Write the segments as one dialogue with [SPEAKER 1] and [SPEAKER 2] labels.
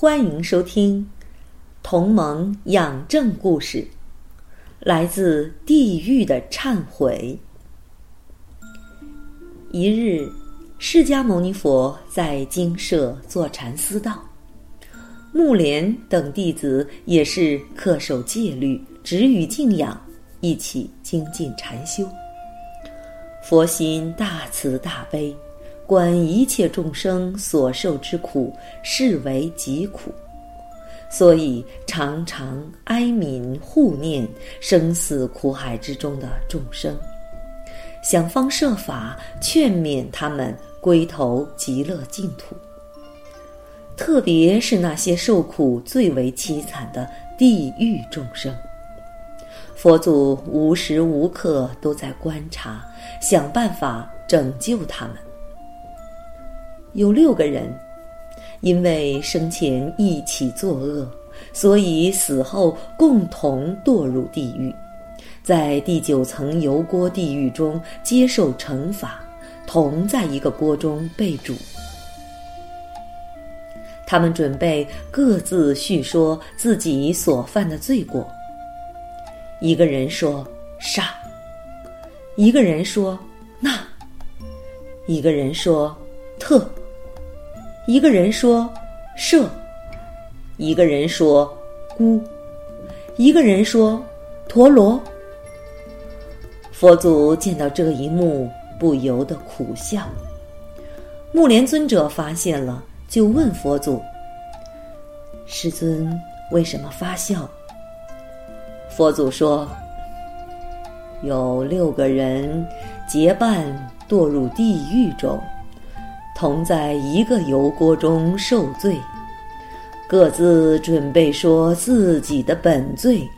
[SPEAKER 1] 欢迎收听《同盟养正故事》，来自地狱的忏悔。一日，释迦牟尼佛在精舍坐禅思道，木莲等弟子也是恪守戒律，止于静养，一起精进禅修。佛心大慈大悲。观一切众生所受之苦，视为疾苦，所以常常哀悯护念生死苦海之中的众生，想方设法劝勉他们归投极乐净土。特别是那些受苦最为凄惨的地狱众生，佛祖无时无刻都在观察，想办法拯救他们。有六个人，因为生前一起作恶，所以死后共同堕入地狱，在第九层油锅地狱中接受惩罚，同在一个锅中被煮。他们准备各自叙说自己所犯的罪过。一个人说杀，一个人说那，一个人说特。一个人说“舍”，一个人说“孤”，一个人说“陀螺”。佛祖见到这一幕，不由得苦笑。木莲尊者发现了，就问佛祖：“师尊为什么发笑？”佛祖说：“有六个人结伴堕入地狱中。”同在一个油锅中受罪，各自准备说自己的本罪，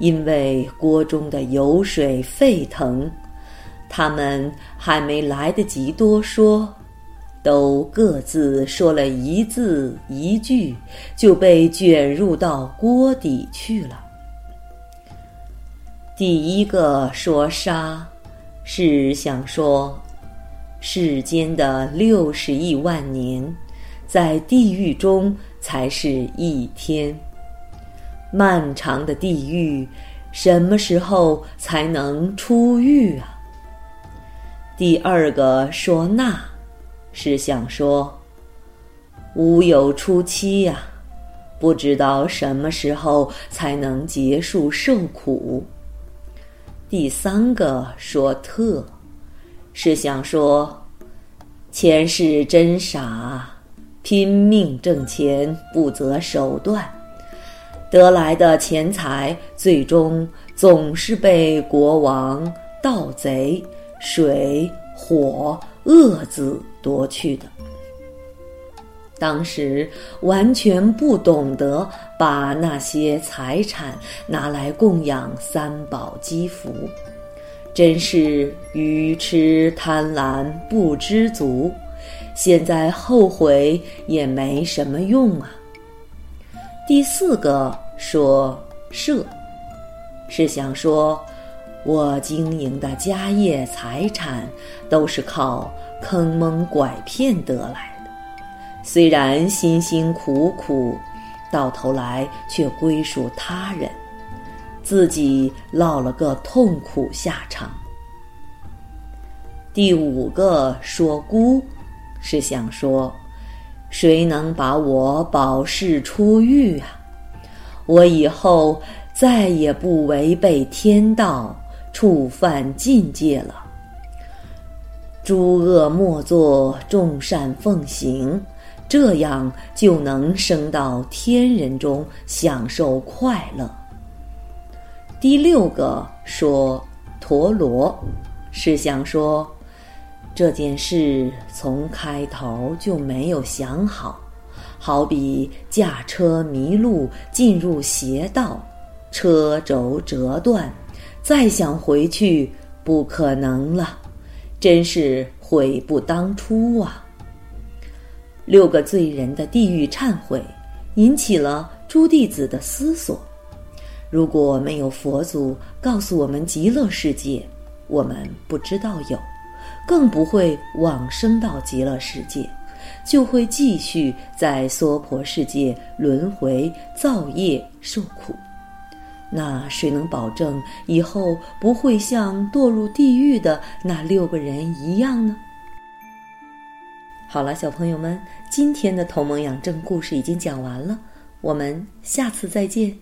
[SPEAKER 1] 因为锅中的油水沸腾，他们还没来得及多说，都各自说了一字一句，就被卷入到锅底去了。第一个说杀，是想说。世间的六十亿万年，在地狱中才是一天。漫长的地狱，什么时候才能出狱啊？第二个说那，是想说，无有初期呀，不知道什么时候才能结束受苦。第三个说特。是想说，前世真傻，拼命挣钱不择手段，得来的钱财最终总是被国王、盗贼、水、火、恶子夺去的。当时完全不懂得把那些财产拿来供养三宝积福。真是愚痴贪婪不知足，现在后悔也没什么用啊。第四个说舍，是想说，我经营的家业财产都是靠坑蒙拐骗得来的，虽然辛辛苦苦，到头来却归属他人。自己落了个痛苦下场。第五个说孤，是想说，谁能把我保释出狱啊？我以后再也不违背天道，触犯禁戒了。诸恶莫作，众善奉行，这样就能升到天人中享受快乐。第六个说陀螺，是想说这件事从开头就没有想好，好比驾车迷路进入邪道，车轴折断，再想回去不可能了，真是悔不当初啊！六个罪人的地狱忏悔，引起了诸弟子的思索。如果没有佛祖告诉我们极乐世界，我们不知道有，更不会往生到极乐世界。就会继续在娑婆世界轮回造业受苦，那谁能保证以后不会像堕入地狱的那六个人一样呢？好了，小朋友们，今天的《同盟养正》故事已经讲完了，我们下次再见。